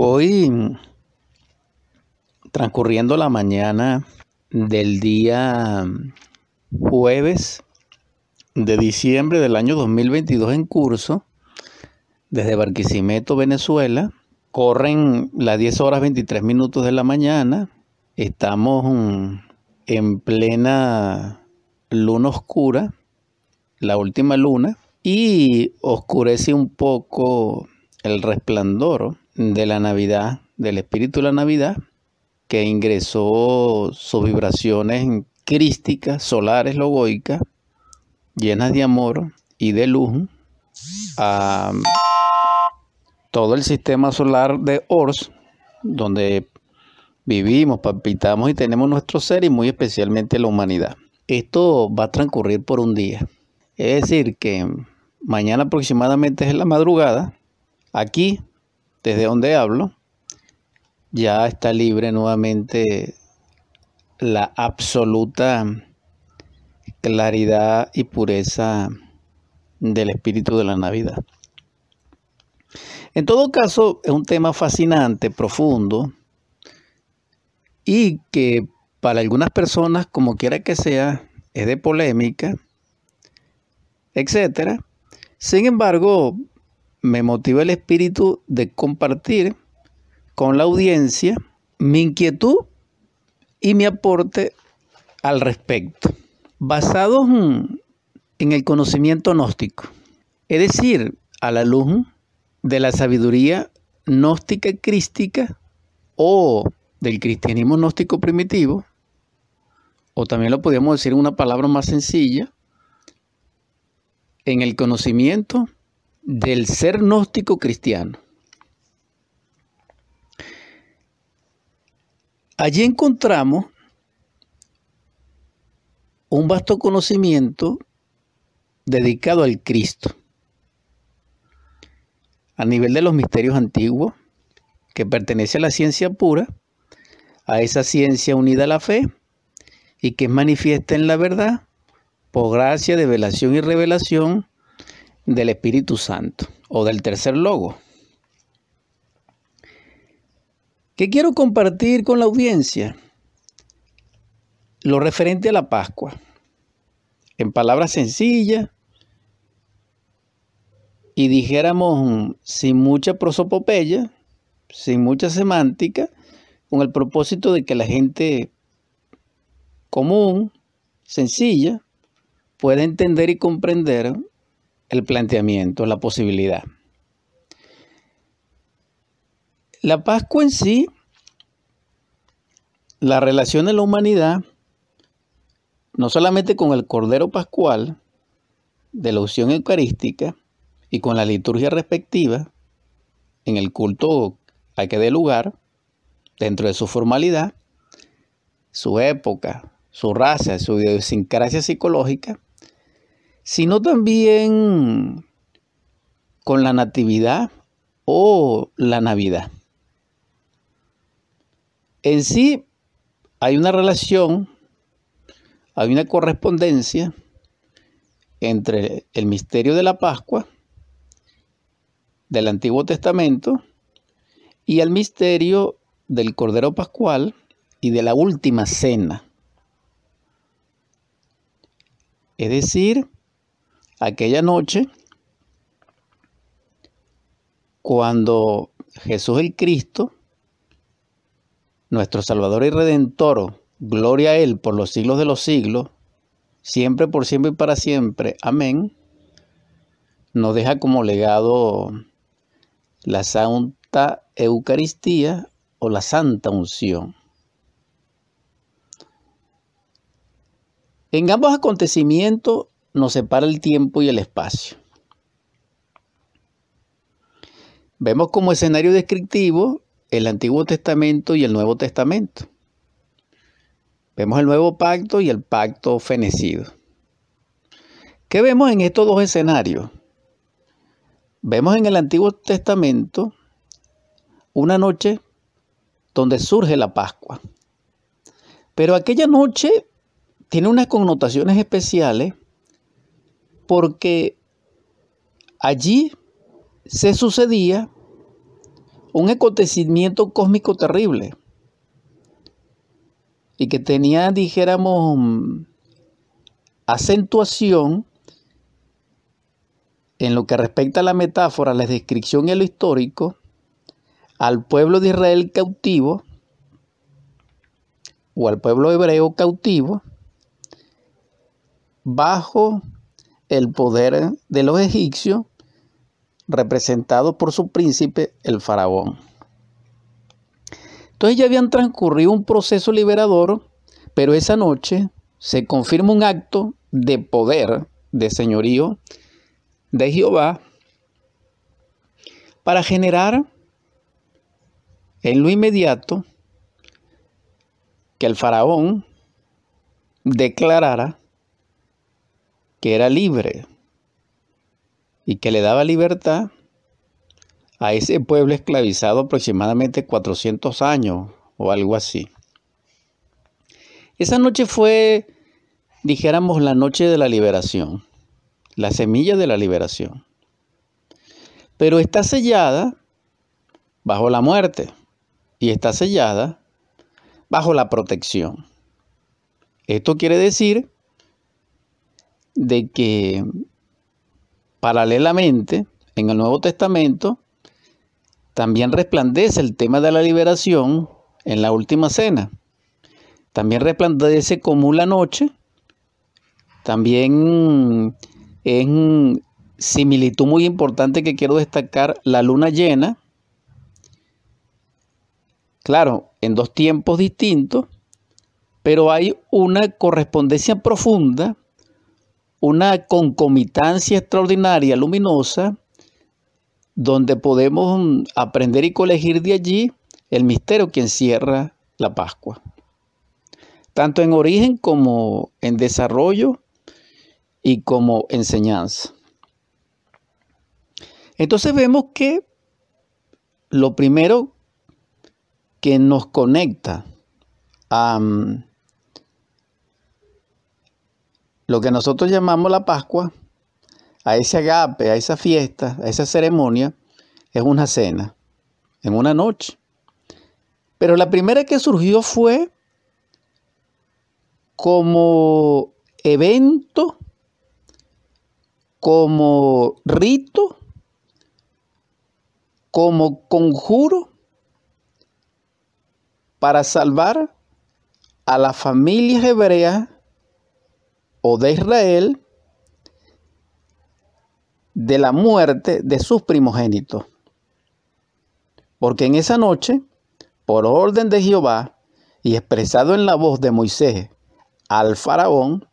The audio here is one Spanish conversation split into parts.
Hoy, transcurriendo la mañana del día jueves de diciembre del año 2022 en curso, desde Barquisimeto, Venezuela, corren las 10 horas 23 minutos de la mañana, estamos en plena luna oscura, la última luna, y oscurece un poco el resplandor de la Navidad, del espíritu de la Navidad, que ingresó sus vibraciones crísticas, solares, logoicas, llenas de amor y de luz a todo el sistema solar de Ors, donde vivimos, palpitamos y tenemos nuestro ser y muy especialmente la humanidad. Esto va a transcurrir por un día. Es decir, que mañana aproximadamente es la madrugada, aquí desde donde hablo, ya está libre nuevamente la absoluta claridad y pureza del espíritu de la Navidad. En todo caso, es un tema fascinante, profundo, y que para algunas personas, como quiera que sea, es de polémica, etc. Sin embargo, me motiva el espíritu de compartir con la audiencia mi inquietud y mi aporte al respecto, basado en el conocimiento gnóstico, es decir, a la luz de la sabiduría gnóstica crística o del cristianismo gnóstico primitivo, o también lo podríamos decir en una palabra más sencilla, en el conocimiento del ser gnóstico cristiano. Allí encontramos un vasto conocimiento dedicado al Cristo, a nivel de los misterios antiguos, que pertenece a la ciencia pura, a esa ciencia unida a la fe, y que es manifiesta en la verdad, por gracia de velación y revelación del Espíritu Santo o del tercer logo. ¿Qué quiero compartir con la audiencia? Lo referente a la Pascua. En palabras sencillas y dijéramos sin mucha prosopopeya, sin mucha semántica, con el propósito de que la gente común, sencilla, pueda entender y comprender el planteamiento, la posibilidad. La Pascua en sí, la relación de la humanidad, no solamente con el Cordero Pascual de la unción eucarística y con la liturgia respectiva, en el culto a que dé lugar, dentro de su formalidad, su época, su raza, su idiosincrasia psicológica, sino también con la natividad o la Navidad. En sí hay una relación, hay una correspondencia entre el misterio de la Pascua del Antiguo Testamento y el misterio del Cordero Pascual y de la Última Cena. Es decir, aquella noche cuando Jesús el Cristo, nuestro Salvador y Redentor, gloria a Él por los siglos de los siglos, siempre, por siempre y para siempre, amén, nos deja como legado la Santa Eucaristía o la Santa Unción. En ambos acontecimientos nos separa el tiempo y el espacio. Vemos como escenario descriptivo el Antiguo Testamento y el Nuevo Testamento. Vemos el nuevo pacto y el pacto fenecido. ¿Qué vemos en estos dos escenarios? Vemos en el Antiguo Testamento una noche donde surge la Pascua. Pero aquella noche tiene unas connotaciones especiales porque allí se sucedía un acontecimiento cósmico terrible y que tenía, dijéramos, acentuación en lo que respecta a la metáfora, la descripción y lo histórico, al pueblo de Israel cautivo o al pueblo hebreo cautivo bajo el poder de los egipcios representado por su príncipe, el faraón. Entonces ya habían transcurrido un proceso liberador, pero esa noche se confirma un acto de poder, de señorío de Jehová, para generar en lo inmediato que el faraón declarara que era libre y que le daba libertad a ese pueblo esclavizado aproximadamente 400 años o algo así. Esa noche fue, dijéramos, la noche de la liberación, la semilla de la liberación. Pero está sellada bajo la muerte y está sellada bajo la protección. Esto quiere decir de que Paralelamente, en el Nuevo Testamento, también resplandece el tema de la liberación en la última cena. También resplandece como la noche. También en similitud muy importante que quiero destacar la luna llena. Claro, en dos tiempos distintos, pero hay una correspondencia profunda una concomitancia extraordinaria, luminosa, donde podemos mm, aprender y colegir de allí el misterio que encierra la Pascua, tanto en origen como en desarrollo y como enseñanza. Entonces vemos que lo primero que nos conecta a, lo que nosotros llamamos la Pascua, a ese agape, a esa fiesta, a esa ceremonia, es una cena, en una noche. Pero la primera que surgió fue como evento, como rito, como conjuro para salvar a las familias hebreas o de Israel de la muerte de sus primogénitos. Porque en esa noche, por orden de Jehová y expresado en la voz de Moisés al faraón,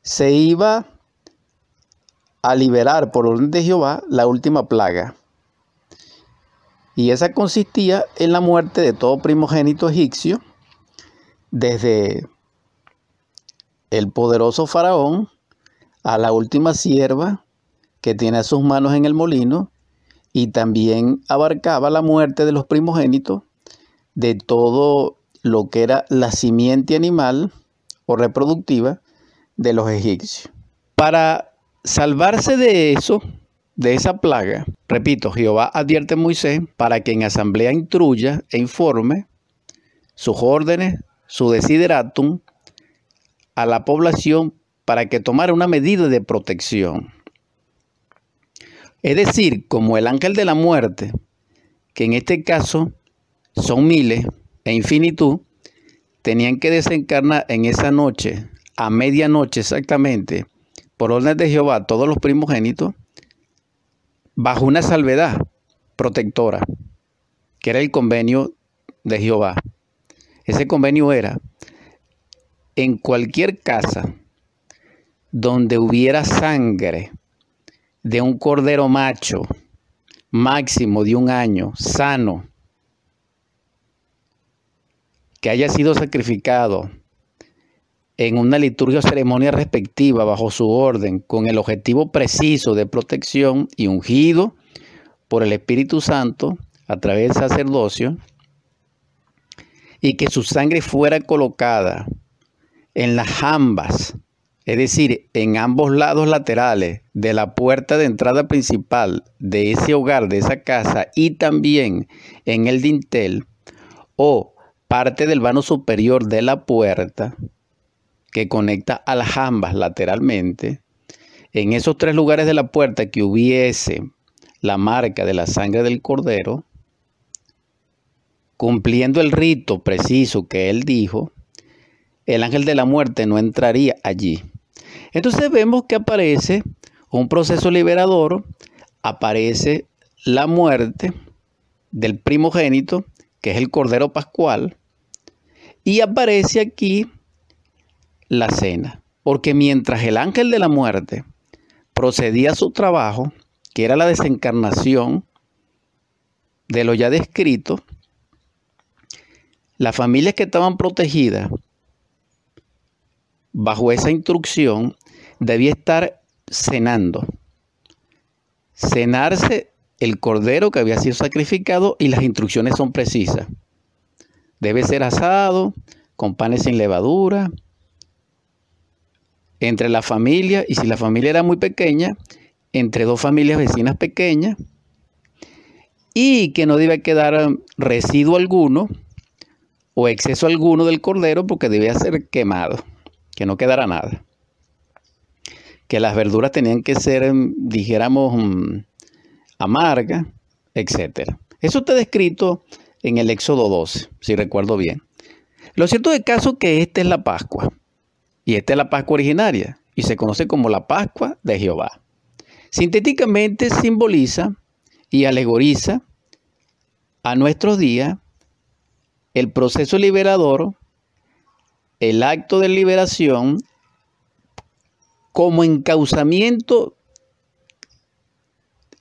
se iba a liberar por orden de Jehová la última plaga. Y esa consistía en la muerte de todo primogénito egipcio, desde el poderoso faraón a la última sierva que tiene a sus manos en el molino y también abarcaba la muerte de los primogénitos de todo lo que era la simiente animal o reproductiva de los egipcios. Para salvarse de eso, de esa plaga, repito, Jehová advierte a Moisés para que en asamblea instruya e informe sus órdenes, su desideratum a la población para que tomara una medida de protección. Es decir, como el ángel de la muerte, que en este caso son miles e infinitud, tenían que desencarnar en esa noche, a medianoche exactamente, por orden de Jehová, todos los primogénitos, bajo una salvedad protectora, que era el convenio de Jehová. Ese convenio era en cualquier casa donde hubiera sangre de un cordero macho, máximo de un año, sano, que haya sido sacrificado en una liturgia o ceremonia respectiva bajo su orden, con el objetivo preciso de protección y ungido por el Espíritu Santo a través del sacerdocio, y que su sangre fuera colocada en las jambas, es decir, en ambos lados laterales de la puerta de entrada principal de ese hogar, de esa casa, y también en el dintel, o parte del vano superior de la puerta, que conecta a las ambas lateralmente, en esos tres lugares de la puerta que hubiese la marca de la sangre del cordero, cumpliendo el rito preciso que él dijo, el ángel de la muerte no entraría allí. Entonces vemos que aparece un proceso liberador, aparece la muerte del primogénito, que es el Cordero Pascual, y aparece aquí la cena. Porque mientras el ángel de la muerte procedía a su trabajo, que era la desencarnación de lo ya descrito, las familias que estaban protegidas bajo esa instrucción debía estar cenando. Cenarse el cordero que había sido sacrificado y las instrucciones son precisas. Debe ser asado con panes sin levadura, entre la familia, y si la familia era muy pequeña, entre dos familias vecinas pequeñas, y que no debe quedar residuo alguno o exceso alguno del cordero porque debía ser quemado que no quedara nada. Que las verduras tenían que ser, em, dijéramos, mm, amargas, etc. Eso está descrito en el Éxodo 12, si recuerdo bien. Lo cierto de caso es que esta es la Pascua. Y esta es la Pascua originaria. Y se conoce como la Pascua de Jehová. Sintéticamente simboliza y alegoriza a nuestros días el proceso liberador el acto de liberación como encauzamiento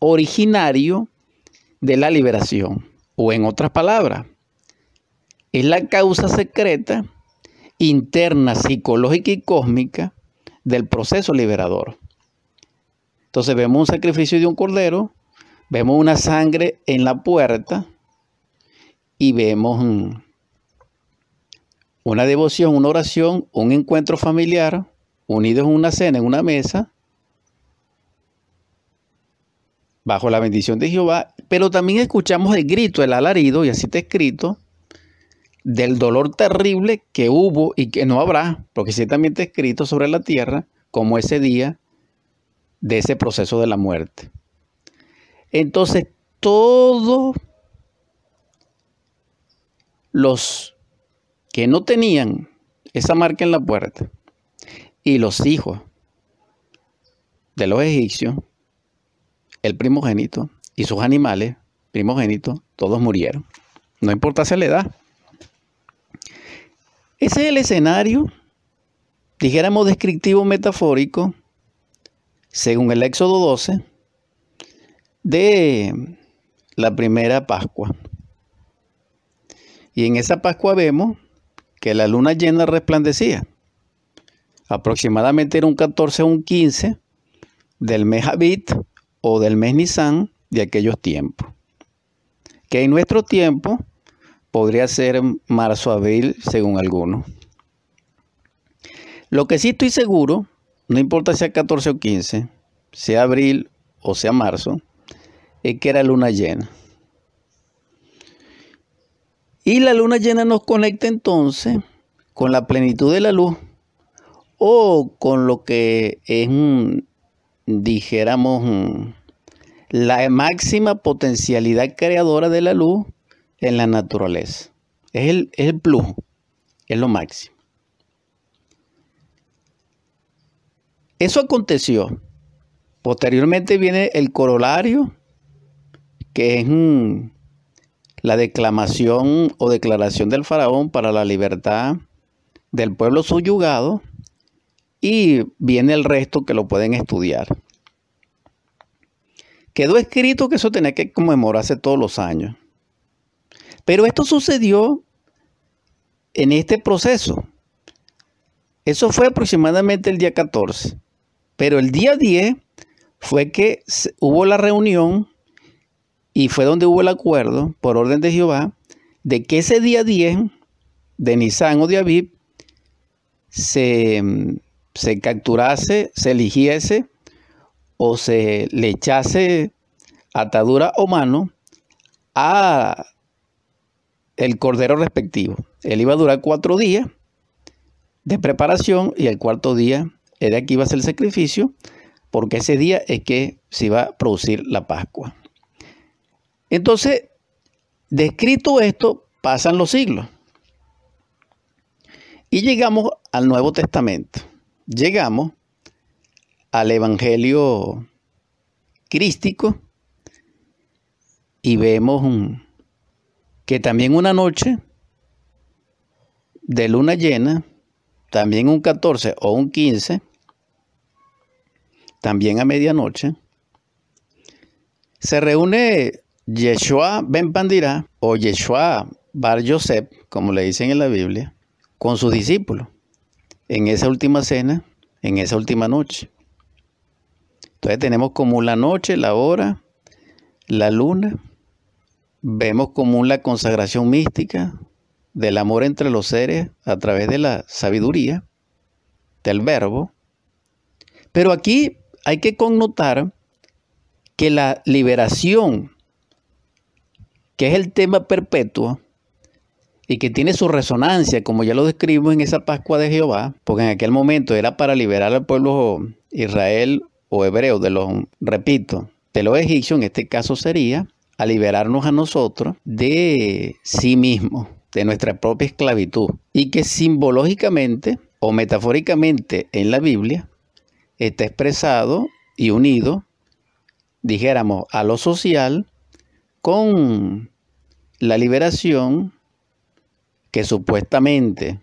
originario de la liberación. O en otras palabras, es la causa secreta, interna, psicológica y cósmica del proceso liberador. Entonces vemos un sacrificio de un cordero, vemos una sangre en la puerta y vemos una devoción, una oración, un encuentro familiar, unidos en una cena, en una mesa, bajo la bendición de Jehová, pero también escuchamos el grito, el alarido, y así está escrito, del dolor terrible que hubo y que no habrá, porque está escrito sobre la tierra, como ese día de ese proceso de la muerte. Entonces, todos los que no tenían esa marca en la puerta y los hijos de los egipcios, el primogénito y sus animales primogénitos, todos murieron. No importa la edad. Ese es el escenario, dijéramos descriptivo metafórico, según el Éxodo 12, de la primera Pascua. Y en esa Pascua vemos que la luna llena resplandecía. Aproximadamente era un 14 o un 15 del mes Habit o del mes Nisan de aquellos tiempos. Que en nuestro tiempo podría ser marzo-abril según algunos. Lo que sí estoy seguro, no importa sea 14 o 15, sea abril o sea marzo, es que era luna llena. Y la luna llena nos conecta entonces con la plenitud de la luz o con lo que es, dijéramos, la máxima potencialidad creadora de la luz en la naturaleza. Es el, es el plus, es lo máximo. Eso aconteció. Posteriormente viene el corolario, que es un la declamación o declaración del faraón para la libertad del pueblo subyugado y viene el resto que lo pueden estudiar. Quedó escrito que eso tenía que conmemorarse todos los años. Pero esto sucedió en este proceso. Eso fue aproximadamente el día 14. Pero el día 10 fue que hubo la reunión y fue donde hubo el acuerdo, por orden de Jehová, de que ese día 10 de Nisan o de Aviv se, se capturase, se eligiese o se le echase atadura o mano a el cordero respectivo. Él iba a durar cuatro días de preparación y el cuarto día era que iba a ser el sacrificio porque ese día es que se iba a producir la Pascua. Entonces, descrito esto, pasan los siglos. Y llegamos al Nuevo Testamento. Llegamos al Evangelio crístico y vemos que también una noche de luna llena, también un 14 o un 15, también a medianoche, se reúne Yeshua Ben Pandira o Yeshua Bar Yosef, como le dicen en la Biblia, con sus discípulos en esa última cena, en esa última noche. Entonces tenemos como la noche, la hora, la luna, vemos como la consagración mística del amor entre los seres a través de la sabiduría, del verbo. Pero aquí hay que connotar que la liberación, que es el tema perpetuo, y que tiene su resonancia, como ya lo describimos en esa Pascua de Jehová, porque en aquel momento era para liberar al pueblo Israel o hebreo de los, repito, de los egipcios, en este caso sería a liberarnos a nosotros de sí mismos, de nuestra propia esclavitud, y que simbológicamente o metafóricamente en la Biblia está expresado y unido, dijéramos, a lo social con la liberación que supuestamente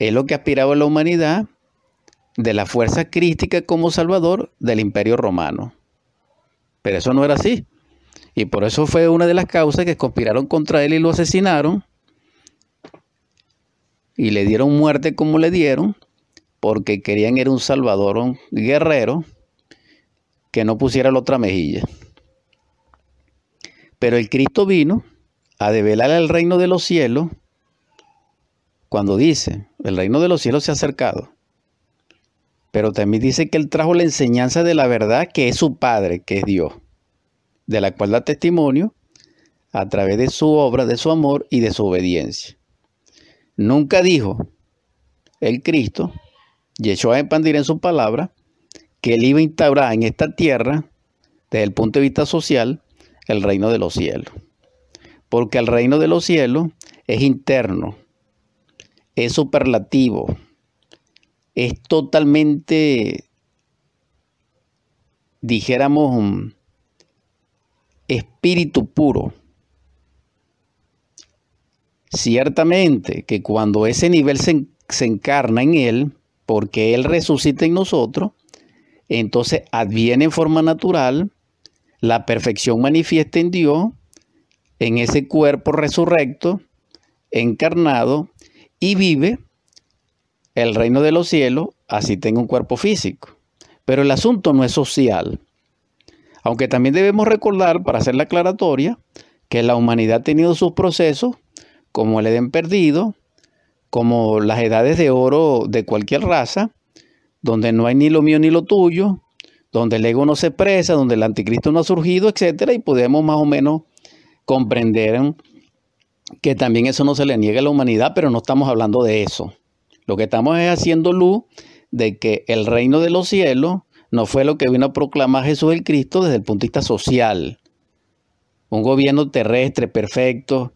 es lo que aspiraba la humanidad de la fuerza crística como salvador del imperio romano. Pero eso no era así. Y por eso fue una de las causas que conspiraron contra él y lo asesinaron. Y le dieron muerte como le dieron, porque querían era un salvador, un guerrero, que no pusiera la otra mejilla. Pero el Cristo vino a develar el reino de los cielos cuando dice, el reino de los cielos se ha acercado. Pero también dice que él trajo la enseñanza de la verdad que es su Padre, que es Dios, de la cual da testimonio a través de su obra, de su amor y de su obediencia. Nunca dijo el Cristo, Yeshua expandir en su palabra, que él iba a instaurar en esta tierra, desde el punto de vista social, el reino de los cielos. Porque el reino de los cielos es interno, es superlativo, es totalmente, dijéramos, espíritu puro. Ciertamente que cuando ese nivel se, se, encarna en Él, porque Él resucita en nosotros, entonces adviene en forma natural la perfección manifiesta en Dios, en ese cuerpo resurrecto, encarnado, y vive el reino de los cielos, así tenga un cuerpo físico. Pero el asunto no es social. Aunque también debemos recordar, para hacer la aclaratoria, que la humanidad ha tenido sus procesos, como el Edén perdido, como las edades de oro de cualquier raza, donde no hay ni lo mío ni lo tuyo, donde el ego no se expresa, donde el anticristo no ha surgido, etcétera, y podemos más o menos comprender que también eso no se le niega a la humanidad, pero no estamos hablando de eso. Lo que estamos es haciendo luz de que el reino de los cielos no fue lo que vino a proclamar Jesús el Cristo desde el punto de vista social. Un gobierno terrestre perfecto,